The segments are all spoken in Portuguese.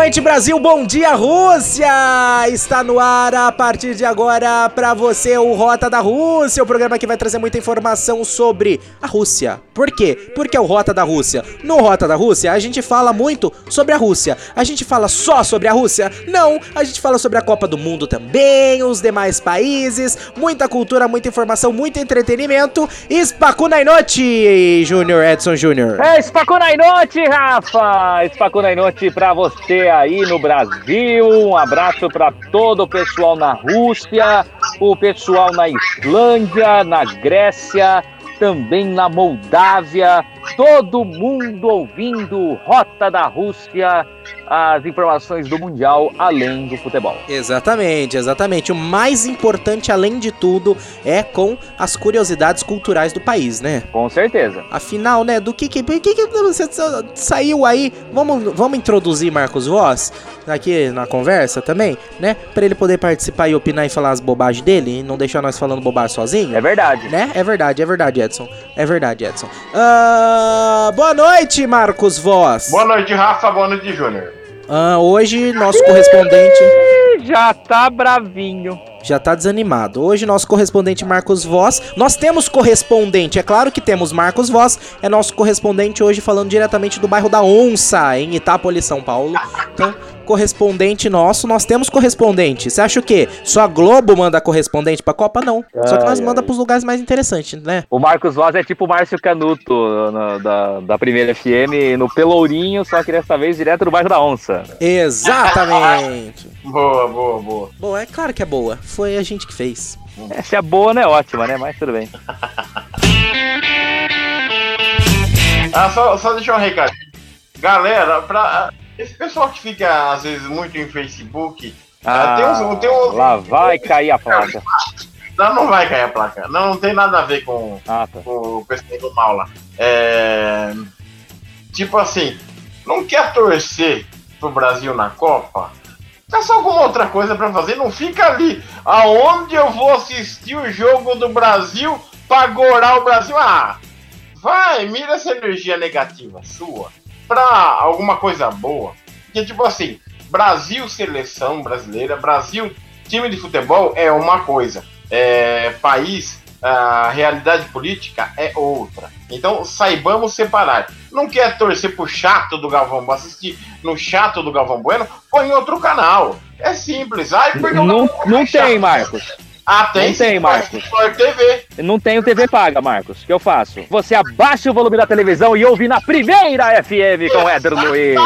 Noite, Brasil. Bom dia, Rússia. Está no ar a partir de agora para você o Rota da Rússia, o programa que vai trazer muita informação sobre a Rússia. Por quê? Porque é o Rota da Rússia. No Rota da Rússia, a gente fala muito sobre a Rússia. A gente fala só sobre a Rússia? Não, a gente fala sobre a Copa do Mundo também, os demais países, muita cultura, muita informação, muito entretenimento. Spacuna Inote, Júnior Edson Júnior. É, Spacuna Inote, Rafa. Spacuna Inote pra você você aí no Brasil. Um abraço para todo o pessoal na Rússia, o pessoal na Islândia, na Grécia, também na Moldávia. Todo mundo ouvindo Rota da Rússia as informações do Mundial além do futebol. Exatamente, exatamente. O mais importante, além de tudo, é com as curiosidades culturais do país, né? Com certeza. Afinal, né, do que que, que, que você saiu aí? Vamos, vamos introduzir Marcos Voss aqui na conversa também, né? Para ele poder participar e opinar e falar as bobagens dele e não deixar nós falando bobagem sozinho. É verdade. Né? É verdade, é verdade, Edson. É verdade, Edson. Uh, boa noite, Marcos Voss. Boa noite, Rafa. Boa noite, Júnior. Uh, hoje, nosso correspondente. Já tá bravinho. Já tá desanimado. Hoje, nosso correspondente Marcos Voss. Nós temos correspondente, é claro que temos Marcos Voss. É nosso correspondente hoje falando diretamente do bairro da Onça, em Itápolis, São Paulo. Então, correspondente nosso, nós temos correspondente. Você acha o quê? Só a Globo manda correspondente pra Copa? Não. Só que nós ai, manda ai. pros lugares mais interessantes, né? O Marcos Voz é tipo o Márcio Canuto no, da, da primeira FM no Pelourinho, só que dessa vez direto do bairro da Onça. Exatamente. boa, boa, boa. Bom, é claro que é boa. Foi a gente que fez. É, se é boa, não é ótima, né? Mas tudo bem. ah, só, só deixar um recado. Galera, pra, esse pessoal que fica, às vezes, muito em Facebook. Ah, tem uns, tem uns, lá vai cair a placa. Não, não vai cair a placa. Não, não tem nada a ver com, ah, tá. com o pessoal do mal lá. É, tipo assim, não quer torcer pro Brasil na Copa? Caça alguma outra coisa para fazer. Não fica ali. Aonde eu vou assistir o jogo do Brasil pra gorar o Brasil? Ah, vai, mira essa energia negativa sua para alguma coisa boa. Porque, tipo assim, Brasil, seleção brasileira, Brasil, time de futebol é uma coisa, é, país, a realidade política é outra. Então, saibamos separar. Não quer torcer pro chato do Galvão Bueno, assistir no chato do Galvão Bueno, põe em outro canal. É simples. Ai, não, não, não tem, Marcos. Ah, tem? Não tem, Marcos. TV. Não tenho TV paga, Marcos. O que eu faço? Você abaixa o volume da televisão e ouve na primeira FM com Éder Luiz.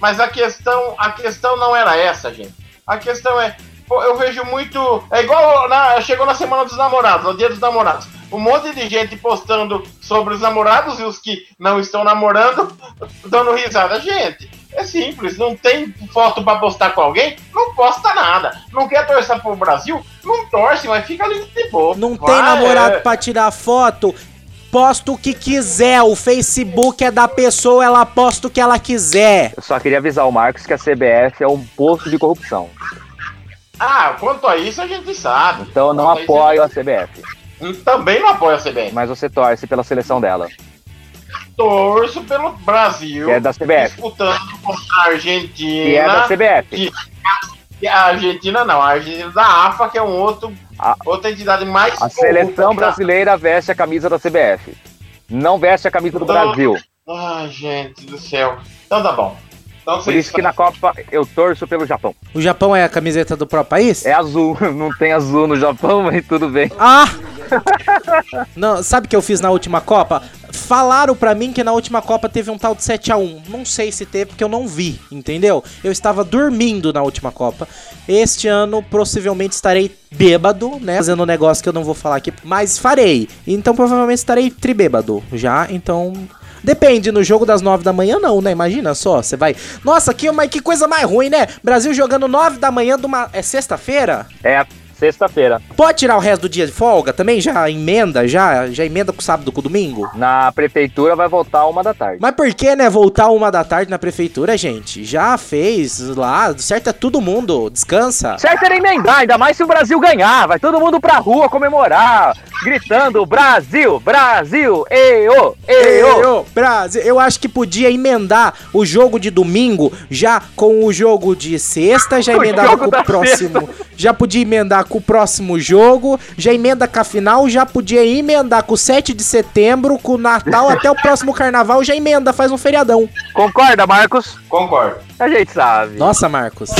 Mas a questão, a questão não era essa, gente. A questão é, eu vejo muito. É igual na, chegou na semana dos namorados, no dia dos namorados. Um monte de gente postando sobre os namorados e os que não estão namorando dando risada. Gente, é simples, não tem foto para postar com alguém, não posta nada. Não quer torcer pro Brasil? Não torce, mas fica ali de boa. Não Vai, tem namorado é... pra tirar foto? Posta o que quiser, o Facebook é da pessoa, ela posta o que ela quiser. Eu só queria avisar o Marcos que a CBF é um posto de corrupção. Ah, quanto a isso a gente sabe. Então eu não apoio a CBF. Também não apoio a CBF. Mas você torce pela seleção dela torço pelo Brasil. Que é da CBF. Disputando contra a Argentina. Que é da CBF. Que, a Argentina não, a Argentina da AFA, que é um outro, a, outra entidade mais. A seleção brasileira veste a camisa da CBF. Não veste a camisa do então, Brasil. Ai, gente do céu. Então tá bom. Então, Por isso que na Copa eu torço pelo Japão. O Japão é a camiseta do próprio país? É azul, não tem azul no Japão, mas tudo bem. Ah! não, sabe o que eu fiz na última Copa? Falaram para mim que na última Copa teve um tal de 7 a 1 Não sei se teve, porque eu não vi, entendeu? Eu estava dormindo na última Copa. Este ano, possivelmente, estarei bêbado, né? Fazendo um negócio que eu não vou falar aqui, mas farei. Então, provavelmente, estarei tribêbado já. Então, Depende, no jogo das 9 da manhã não, né? Imagina só, você vai... Nossa, que, mas que coisa mais ruim, né? Brasil jogando 9 da manhã de uma... É sexta-feira? É sexta-feira. Pode tirar o resto do dia de folga também? Já emenda, já? Já emenda com sábado, com domingo? Na prefeitura vai voltar uma da tarde. Mas por que, né, voltar uma da tarde na prefeitura, gente? Já fez lá, certo é todo mundo, descansa. Certo era emendar, ainda mais se o Brasil ganhar. Vai todo mundo pra rua comemorar, gritando Brasil, Brasil, eo, eo. Eu, Brasil, eu acho que podia emendar o jogo de domingo já com o jogo de sexta, já O com da o próximo. Já podia emendar com o próximo jogo, já emenda com a final, já podia emendar com o 7 de setembro, com o Natal até o próximo carnaval, já emenda, faz um feriadão. Concorda, Marcos? Concordo. A gente sabe. Nossa, Marcos.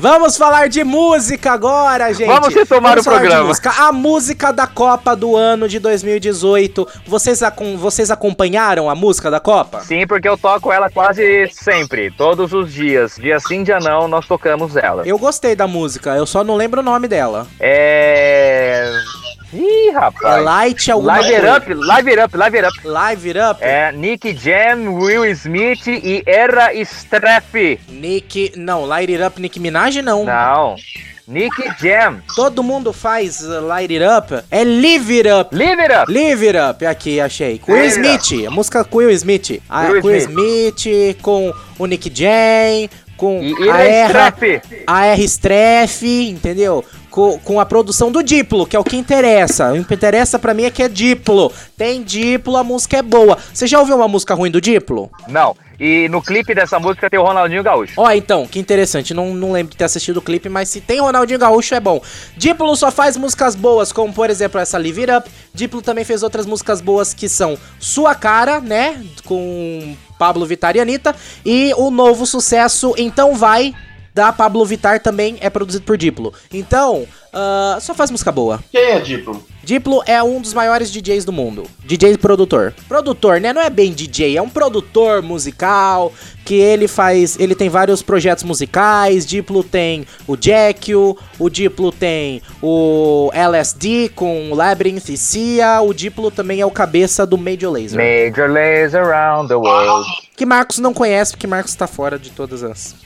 Vamos falar de música agora, gente. Vamos retomar Vamos o falar de programa. música. A música da Copa do ano de 2018. Vocês, acom- vocês acompanharam a música da Copa? Sim, porque eu toco ela quase sempre, todos os dias. Dia sim, dia não, nós tocamos ela. Eu gostei da música, eu só não lembro o nome dela. É. Ih, É rapaz. Light alguma Live It coisa. Up, Live It Up, Live It Up. Live It Up? É Nick Jam, Will Smith e Era Streff. Nick... Não, Light It Up, Nick Minaj não. Não. Nick Jam. Todo mundo faz uh, Light It Up. É Live It Up. Live It Up. Live It Up, aqui, achei. Will Live It Smith, a música com Will Smith. A, Will com Will Smith, com o Nick Jam, com E Streff. a R Streff, entendeu? Com, com a produção do Diplo, que é o que interessa. O que interessa pra mim é que é Diplo. Tem Diplo, a música é boa. Você já ouviu uma música ruim do Diplo? Não. E no clipe dessa música tem o Ronaldinho Gaúcho. Ó, então, que interessante. Não, não lembro de ter assistido o clipe, mas se tem Ronaldinho Gaúcho é bom. Diplo só faz músicas boas, como por exemplo essa Live It Up. Diplo também fez outras músicas boas que são Sua Cara, né? Com Pablo Vittar e Anitta. E o novo sucesso Então Vai, da Pablo Vittar, também é produzido por Diplo. Então, ah, só faz música boa. Quem é Diplo? Diplo é um dos maiores DJs do mundo. DJ produtor. Produtor, né? Não é bem DJ, é um produtor musical que ele faz. Ele tem vários projetos musicais. Diplo tem o Jekyll, o Diplo tem o LSD com o Labyrinth e Cia. O Diplo também é o cabeça do Major Lazer. Major Laser Around the World. Que Marcos não conhece, porque Marcos tá fora de todas as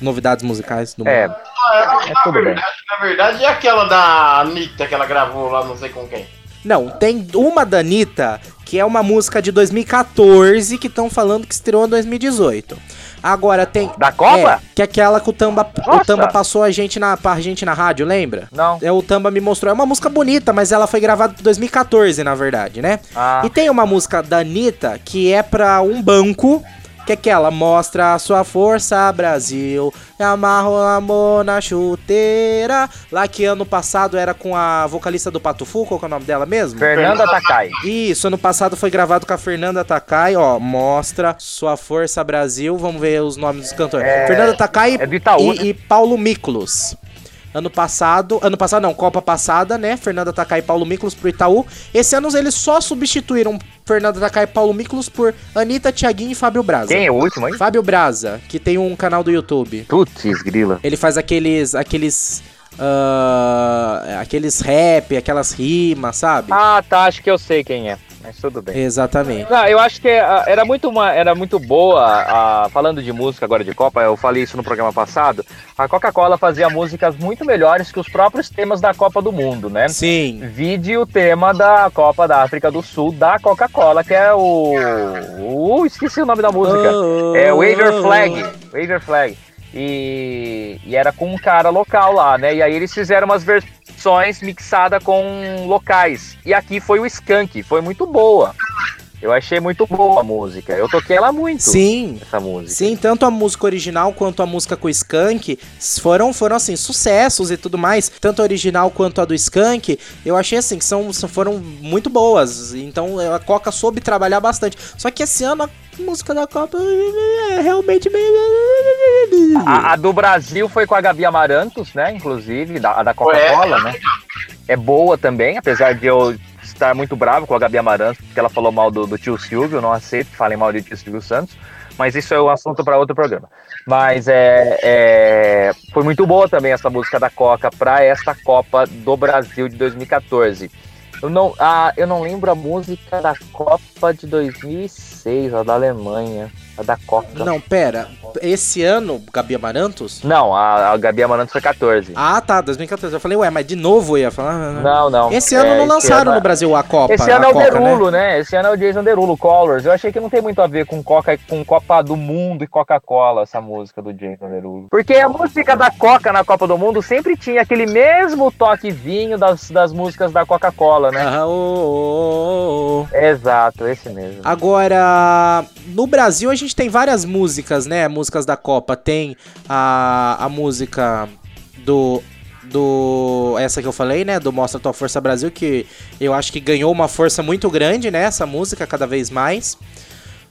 novidades musicais do mundo. É, Ah, É na, tudo bem. verdade, na verdade, é aquela da Anitta que ela gravou lá, não sei com quem. Não, tem uma da Anitta, que é uma música de 2014, que estão falando que estreou em 2018. Agora tem. Da Copa? É, que é aquela que o Tamba, o. Tamba passou a gente na, pra gente na rádio, lembra? não. É, o Tamba me mostrou. É uma música bonita, mas ela foi gravada em 2014, na verdade, né? Ah, E tem uma música da Anitta que é pra um banco. Que é aquela, mostra a sua força, Brasil. Amarra o amor na chuteira. Lá que ano passado era com a vocalista do Pato Fu, qual que é o nome dela mesmo? Fernanda Takai. Isso, ano passado foi gravado com a Fernanda Takai, ó. Mostra sua força, Brasil. Vamos ver os nomes dos cantores. É- Fernanda Takai é e, né? e Paulo Miklos. Ano passado, ano passado não, Copa passada, né? Fernanda Takai e Paulo Miklos pro Itaú. Esse ano eles só substituíram Fernanda Takai e Paulo Miklos por Anitta, Thiaguinho e Fábio Braza. Quem é o último, hein? Fábio Braza, que tem um canal do YouTube. Putz, grila. Ele faz aqueles. aqueles. ah, aqueles rap, aquelas rimas, sabe? Ah, tá, acho que eu sei quem é. Mas tudo bem. Exatamente. Não, eu acho que ah, era muito, uma, era muito boa, ah, falando de música agora de Copa, eu falei isso no programa passado, a Coca-Cola fazia músicas muito melhores que os próprios temas da Copa do Mundo, né? Sim. Vide o tema da Copa da África do Sul da Coca-Cola, que é o... Uh, esqueci o nome da música. É Wave Your Flag. Wave Your Flag. E, e era com um cara local lá, né? E aí eles fizeram umas versões mixadas com locais. E aqui foi o Skank, foi muito boa. Eu achei muito boa a música. Eu toquei ela muito, Sim. essa música. Sim, tanto a música original quanto a música com o Skank foram, foram assim, sucessos e tudo mais. Tanto a original quanto a do Skank, eu achei assim, que são, são- foram muito boas. Então a Coca soube trabalhar bastante. Só que esse ano a música da Copa é realmente meio. A, a do Brasil foi com a Gabi Amarantos, né? Inclusive, da, a da Coca-Cola, né? É boa também, apesar de eu estar muito bravo com a Gabi Amarantos, porque ela falou mal do, do tio Silvio, não aceito que falem mal do tio Silvio Santos, mas isso é um assunto para outro programa. Mas é, é, foi muito boa também essa música da Coca para esta Copa do Brasil de 2014. Eu não, ah, eu não lembro a música da Copa de 2006, a da Alemanha. A da Coca. Não, pera. Esse ano, Gabi Amarantos? Não, a, a Gabi Amarantos foi 14. Ah, tá, 2014. Eu falei, ué, mas de novo eu ia falar. Não, não. Esse ano É, não lançaram ano- no Brasil a Copa. Esse ano é o Coca, Derulo, né? Esse ano é o Jason Derulo, Colors. Eu achei que não tem muito a ver com Coca, com Copa do Mundo e Coca-Cola, essa música do Jason Derulo. Porque a música da Coca na Copa do Mundo sempre tinha aquele mesmo toquezinho das, das músicas da Coca-Cola, né? Ah, ô, ô, ô. Exato, esse mesmo. Agora, no Brasil a gente tem várias músicas, né? Músicas da Copa. Tem a, a música do. Do. Essa que eu falei, né? Do Mostra Tua Força Brasil, que eu acho que ganhou uma força muito grande, né? Essa música, cada vez mais.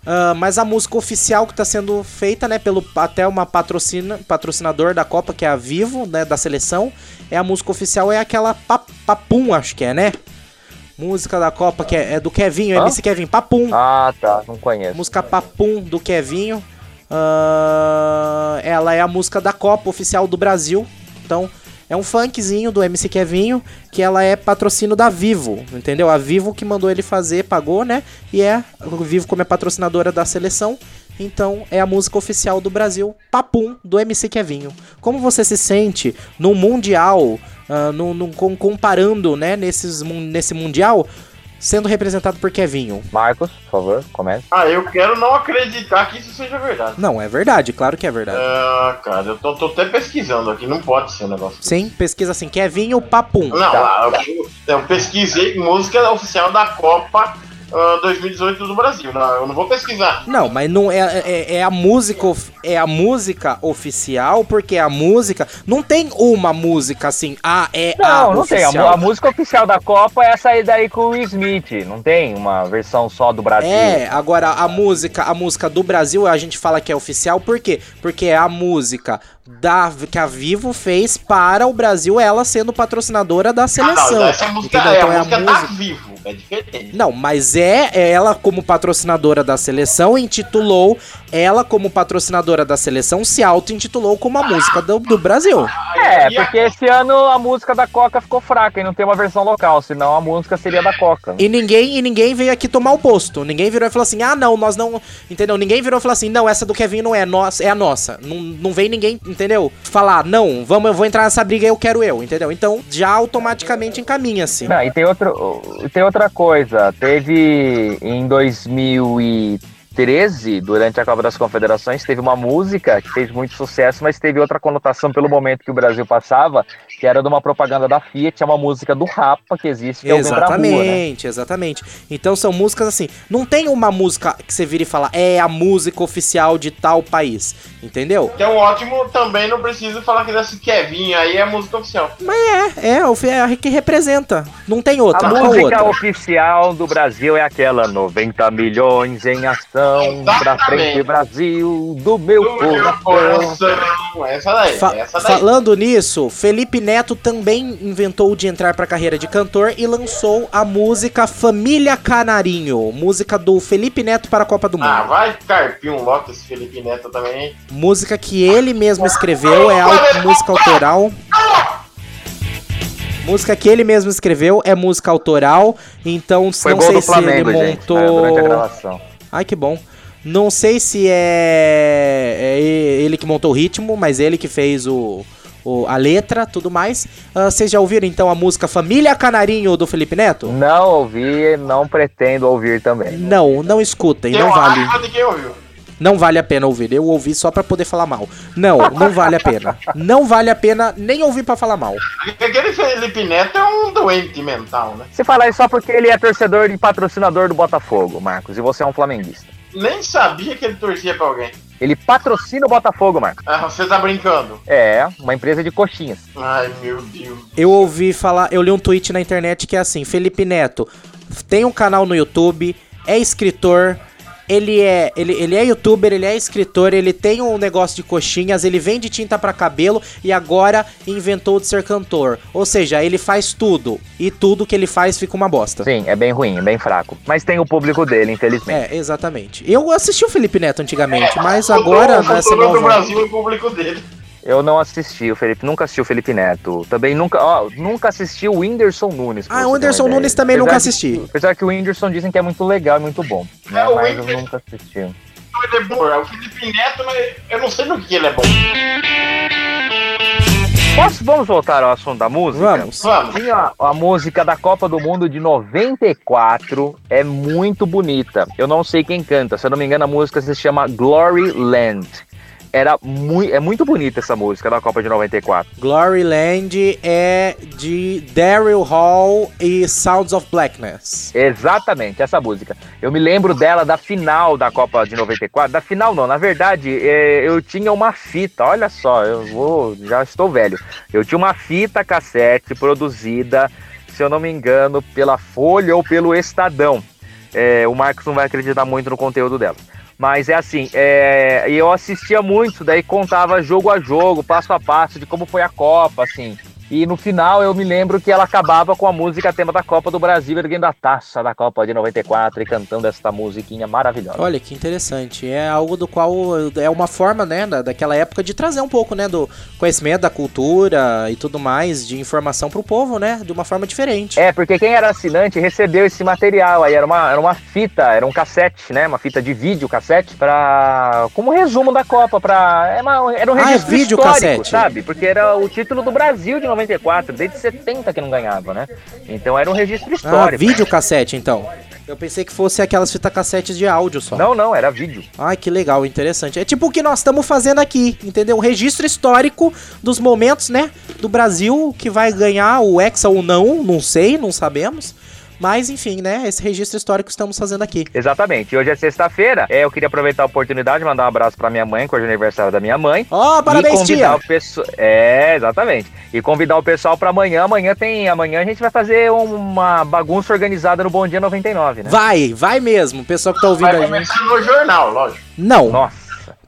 Ah, mas a música oficial que está sendo feita, né, pelo até uma patrocina, patrocinador da Copa, que é a Vivo, né, da seleção, é a música oficial é aquela pa- Papum, acho que é, né? Música da Copa que é, é do Kevinho, Hã? MC Kevin, Papum. Ah, tá, não conheço. Música Papum do Kevinho. Ah, ela é a música da Copa oficial do Brasil. Então, é um funkzinho do MC Kevinho, que ela é patrocínio da Vivo, entendeu? A Vivo que mandou ele fazer, pagou, né? E é, o Vivo como é patrocinadora da seleção, então é a música oficial do Brasil, Papum, do MC Kevinho. Como você se sente no Mundial, ah, no, no- com- comparando, né, nesses, nesse Mundial, sendo representado por Kevinho? Marcos, por favor, comece. Ah, eu quero não acreditar que isso seja verdade. Não, é verdade, claro que é verdade. Ah, cara, eu tô, tô até pesquisando aqui, não pode ser um negócio. desse. Sim, pesquisa assim, Kevinho Papum. Não, Tá. eu, eu pesquisei música oficial da Copa ah, 2018 do Brasil. Não, eu não vou pesquisar. Não, mas não é, é, é a música é a música oficial, porque a música não tem uma música assim, ah, é a Não, não tem. A, oficial. a música oficial da Copa é essa aí daí com o Will Smith. Não tem uma versão só do Brasil. É, agora a música, a música do Brasil a gente fala que é oficial, por quê? Porque é a música da que a Vivo fez para o Brasil, ela sendo patrocinadora da Ah, seleção. não, essa música entendeu? é Então a é a música música- tá vivo, é diferente. Não, mas é é ela como patrocinadora da seleção intitulou ela como patrocinadora da seleção se auto-intitulou como a música do, do Brasil. É, E a- porque esse ano a música da Coca ficou fraca e não tem uma versão local, senão a música seria da Coca. E ninguém e ninguém veio aqui tomar o posto. Ninguém virou e falou assim: "Ah, não, nós não", entendeu? Ninguém virou e falou assim: "Não, essa do Kevin não é nossa, é a nossa". Não, não vem ninguém, entendeu? Falar: "Não, vamos, eu vou entrar nessa briga, eu quero eu", entendeu? Então, já automaticamente encaminha-se. Não, e tem, outro, tem outra coisa. Teve em 2013, durante a Copa das Confederações, teve uma música que fez muito sucesso, mas teve outra conotação pelo momento que o Brasil passava, que era de uma propaganda da Fiat, é uma música do Rapa que existe, que é o Vem Pra Rua, né? Exatamente, exatamente. Então são músicas assim. Não tem uma música que você vira e fala, é a música oficial de tal país. Entendeu? Então, ótimo, também não preciso falar que desse Kevin aí é música oficial. É, é, o- é a que representa. Não tem outra. A música outra? oficial do Brasil é aquela 90 milhões em ação pra Exatamente. frente Brasil do meu Do meu coração. Essa daí, Fa- essa daí. falando nisso, Felipe Neto também inventou de entrar pra carreira de cantor e lançou a música Família Canarinho, música do Felipe Neto para a Copa do Mundo. Ah, vai carpir um lote esse Felipe Neto também. hein? Música que ele mesmo escreveu, é au- música autoral. Música que ele mesmo escreveu, é música autoral, então Foi não sei do se Flamengo, ele gente, montou... né, a gravação. Ai, que bom. Não sei se é, é ele que montou o ritmo, mas ele que fez o, o- a letra, tudo mais. Ah, vocês já ouviram então a música Família Canarinho do Felipe Neto? Não ouvi, não pretendo ouvir também. Não, não escutem, Tem não vale. Não vale a pena ouvir. Eu ouvi só pra poder falar mal. Não, não vale a pena. Não vale a pena nem ouvir pra falar mal. Aquele Felipe Neto é um doente mental, né? Você fala isso só porque ele é torcedor e patrocinador do Botafogo, Marcos, e você é um flamenguista. Nem sabia que ele torcia pra alguém. Ele patrocina o Botafogo, Marcos. Ah, você tá brincando. É, uma empresa de coxinhas. Ai, meu Deus. Eu ouvi falar, eu li um tweet na internet que é assim: Felipe Neto tem um canal no YouTube, é escritor. Ele é, ele, ele é youtuber, ele é escritor, ele tem um negócio de coxinhas, ele vende tinta pra cabelo e agora inventou de ser cantor. Ou seja, ele faz tudo e tudo que ele faz fica uma bosta. Sim, é bem ruim, é bem fraco. Mas tem o público dele, infelizmente. É, exatamente. Eu assisti o Felipe Neto antigamente, mas O agora nessa do nova Brasil e o público dele. Eu não assisti o Felipe, nunca assisti o Felipe Neto. Também nunca, ó, nunca assisti o Whindersson Nunes. Ah, o Whindersson. Nunes também Apesar nunca assisti. Apesar que o Whindersson dizem que é muito legal e muito bom. Né? É, o Mas eu Whindersson- nunca assisti. Ele é bom, é o Felipe Neto, mas eu não sei no que ele é bom. Posso, vamos voltar ao assunto da música? Vamos. Vamos. Tinha a música da Copa do Mundo de 94, é muito bonita. Eu não sei quem canta, se eu não me engano a música se chama Glory Land. Era muito, é muito bonita essa música da Copa de 94. Gloryland é de Daryl Hall e Sounds of Blackness. Exatamente, essa música. Eu me lembro dela da final da Copa de 94. Da final não, na verdade, é, eu tinha uma fita, olha só, eu vou, já estou velho. Eu tinha uma fita cassete produzida, se eu não me engano, pela Folha ou pelo Estadão. É, o Marcos não vai acreditar muito no conteúdo dela. Mas é assim, é, eu assistia muito, daí contava jogo a jogo, passo a passo de como foi a Copa, assim. E no final eu me lembro que ela acabava com a música tema da Copa do Brasil, erguendo a taça da Copa de 94 e cantando essa musiquinha maravilhosa. Olha que interessante. É algo do qual é uma forma, né, da, daquela época de trazer um pouco, né, do conhecimento da cultura e tudo mais, de informação pro povo, né, de uma forma diferente. É, porque quem era assinante recebeu esse material aí, era uma, era uma fita, era um cassete, né, uma fita de vídeo cassete, pra, como resumo da Copa, pra, é era um Ah, é registro vídeo histórico, cassete. sabe? Porque era o título do Brasil de 94, desde 70 que não ganhava, né? Então era um registro Ah, histórico. videocassete então. Eu pensei que fosse aquelas fitas cassetes de áudio só. Não, não, era vídeo. Ai, que legal, interessante. É tipo o que nós estamos fazendo aqui, entendeu? Um registro histórico dos momentos, né, do Brasil que vai ganhar o Hexa ou não, não sei, não sabemos. Mas enfim, né, esse registro histórico que estamos fazendo aqui. Exatamente. E hoje é sexta-feira. É, eu queria aproveitar a oportunidade de mandar um abraço pra minha mãe, que hoje é aniversário da minha mãe. Ó, e parabéns, convidar tia! É, exatamente. E convidar o pessoal pra amanhã. Amanhã tem. Amanhã a gente vai fazer uma bagunça organizada no Bom Dia 99, né? Vai, vai mesmo, o pessoal que tá ouvindo Vai a gente. começar no jornal, lógico. Não, Nossa.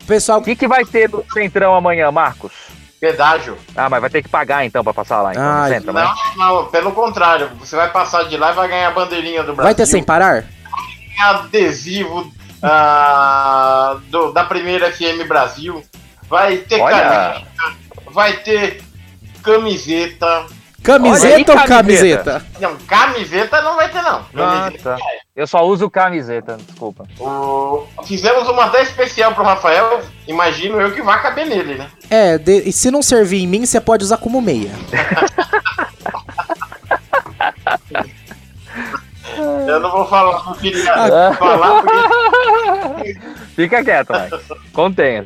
o pessoal O que, que vai ter no Centrão amanhã, Marcos? Pedágio. Ah, mas vai ter que pagar então pra passar lá, então, Ai. centro, né? Não, não, pelo contrário. Você vai passar de lá e vai ganhar a bandeirinha do Brasil. vai ter sem parar? adesivo ah, do- da primeira FM Brasil. Vai ter Olha. caneta, vai ter camiseta. Camiseta Olha ou camiseta? camiseta? Não, camiseta não vai ter, não. Ah, Camiseta. tá. Eu só uso camiseta, desculpa. O- Fizemos uma até especial pro Rafael. Imagino eu que vai caber nele, né? É, de- e se não servir em mim, você pode usar como meia. Eu não vou falar, não queria Ah. falar porque. Fica quieto, Marcos. Contenha.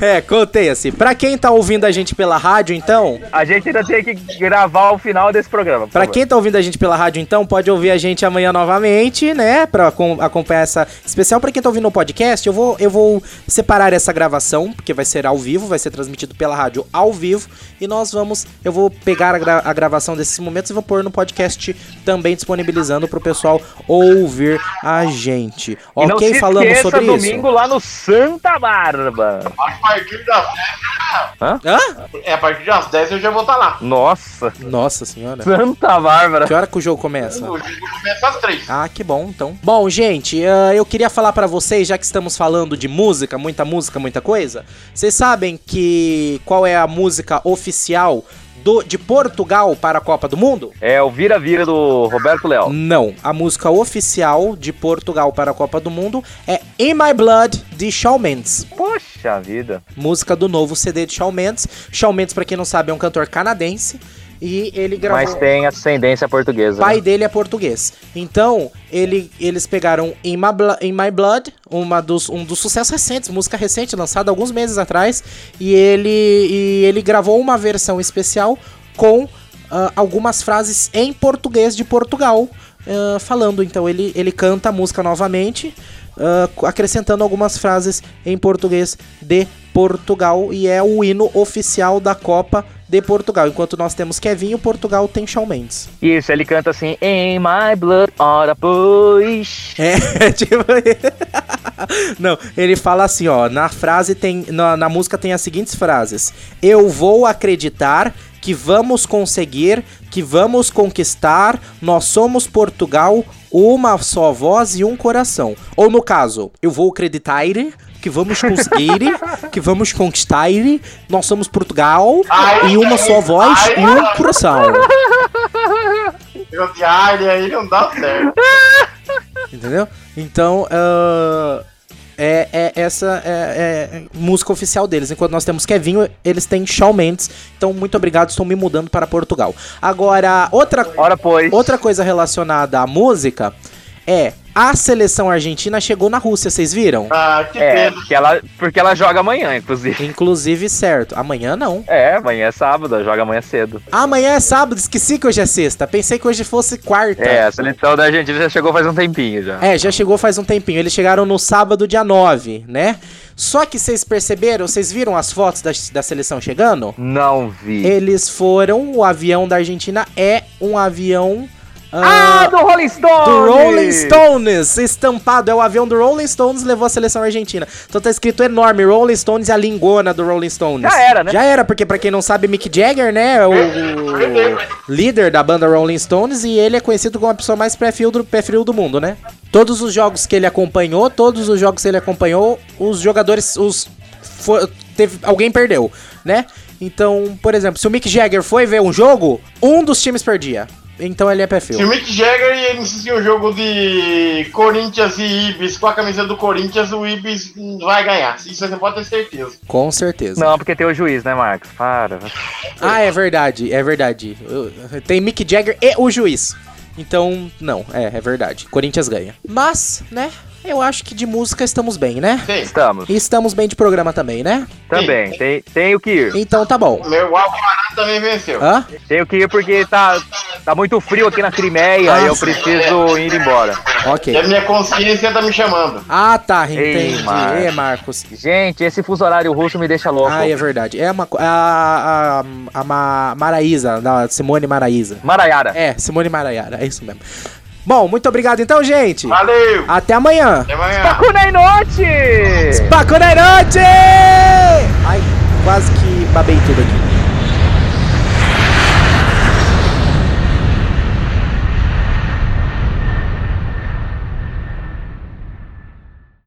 É, contei assim. Pra quem tá ouvindo a gente pela rádio, então, A gente ainda tem que gravar o final desse programa. Pra favor. quem tá ouvindo a gente pela rádio, então, pode ouvir a gente amanhã novamente, né? Pra acom- acompanhar essa especial. Pra quem tá ouvindo o podcast, eu vou, eu vou separar essa gravação, porque vai ser ao vivo, vai ser transmitido pela rádio ao vivo. E nós vamos. Eu vou pegar a, gra- a gravação desses momentos e vou pôr no podcast também disponibilizando pro pessoal ouvir a gente. E não ok? esqueça, sobre domingo lá no Santa Bárbara. A partir das 10, isso. Hã? é, a partir das 10 eu já vou estar lá. Nossa, Nossa senhora. Santa Bárbara. Que hora que o jogo começa? O jogo começa às 3. Ah, que bom, então. Bom, gente, ah, eu queria falar pra vocês, já que estamos falando de música, muita música, muita coisa. Vocês sabem que qual é a música oficial do, de Portugal para a Copa do Mundo? É o vira-vira do Roberto Leal. Não. A música oficial de Portugal para a Copa do Mundo é In My Blood de Shawn Mendes. Poxa vida. Música do novo CD de Shawn Mendes. Shawn Mendes, pra quem não sabe, é um cantor canadense. E ele gravou. Mas tem ascendência portuguesa. O pai né? dele é português. Então, ele, eles pegaram In My, Blo- In My Blood, uma dos, um dos sucessos recentes, música recente, lançada alguns meses atrás, e ele, e ele gravou uma versão especial com ah, algumas frases em português de Portugal, ah, falando. Então, ele, ele canta a música novamente, ah, acrescentando algumas frases em português de Portugal, e é o hino oficial da Copa de Portugal. Enquanto nós temos Kevinho, Portugal tem Shawn Mendes. Isso, ele canta assim, In my blood, ora pois. É, tipo. Não, ele fala assim, ó. Na frase tem. Na, na música tem as seguintes frases: Eu vou acreditar que vamos conseguir, que vamos conquistar, nós somos Portugal, uma só voz e um coração. Ou no caso, eu vou acreditar que vamos conseguir, que vamos conquistar, nós somos Portugal Ai, e uma ai, só voz ai, e um ai. coração. Eu de aí não dá certo. Entendeu? Então, ah, é, é essa é, é música oficial deles. Enquanto nós temos Kevinho, eles têm Shawn Mendes. Então, muito obrigado, estou me mudando para Portugal. Agora, outra, Ora, pois. outra coisa relacionada à música é a seleção argentina chegou na Rússia, vocês viram? Ah, que É, pena. porque ela, porque ela joga amanhã, inclusive. Inclusive, certo. Amanhã não. É, amanhã é sábado, ela joga amanhã cedo. Amanhã é sábado, esqueci que hoje é sexta. Pensei que hoje fosse quarta. É, a seleção da Argentina já chegou faz um tempinho já. É, já chegou faz um tempinho. Eles chegaram no sábado, dia 9, né? Só que vocês perceberam, vocês viram as fotos da, da seleção chegando? Não vi. Eles foram, o avião da Argentina é um avião. Ah, ah, do Rolling Stones! do Rolling Stones, estampado, é o avião do Rolling Stones levou a seleção argentina. Então tá escrito enorme, Rolling Stones e a lingona do Rolling Stones. Já era, né? Já era, porque pra quem não sabe, Mick Jagger, né, é o, o líder da banda Rolling Stones e ele é conhecido como a pessoa mais pé frio do, pé frio do mundo, né? Todos os jogos que ele acompanhou, todos os jogos que ele acompanhou, os jogadores, os fo- teve alguém perdeu, né? Então, por exemplo, se o Mick Jagger foi ver um jogo, um dos times perdia. Então ele é pé Se o. Mick Jagger ia assistir um jogo de Corinthians e Ibis com a camisa do Corinthians, o Ibis vai ganhar. Isso você pode ter certeza. Com certeza. Não, porque tem o juiz, né, Marcos? Para. Ah, é verdade, é verdade. Tem Mick Jagger e o juiz. Então, não, é, é verdade. Corinthians ganha. Mas, né, eu acho que de música estamos bem, né? Sim. Estamos. E estamos bem de programa também, né? Também. Tem, tem o que ir. Então tá bom. Meu Alvará também venceu. Hã? Tem o que ir porque tá, tá muito frio aqui na Crimeia Ah, e eu preciso ir embora. E Ok. a minha consciência tá me chamando. Ah, tá, entendi. Marcos. É, Marcos. Gente, esse fuso horário russo me deixa louco. Ah, é verdade. É uma a, a, a Ma- Maraísa, da Simone Maraísa. Maraiara. É, Simone Maraiara, é isso mesmo. Bom, muito obrigado então, gente. Valeu! Até amanhã. Até amanhã. Kunai Noite! Da noite! Ai, quase que babei tudo aqui.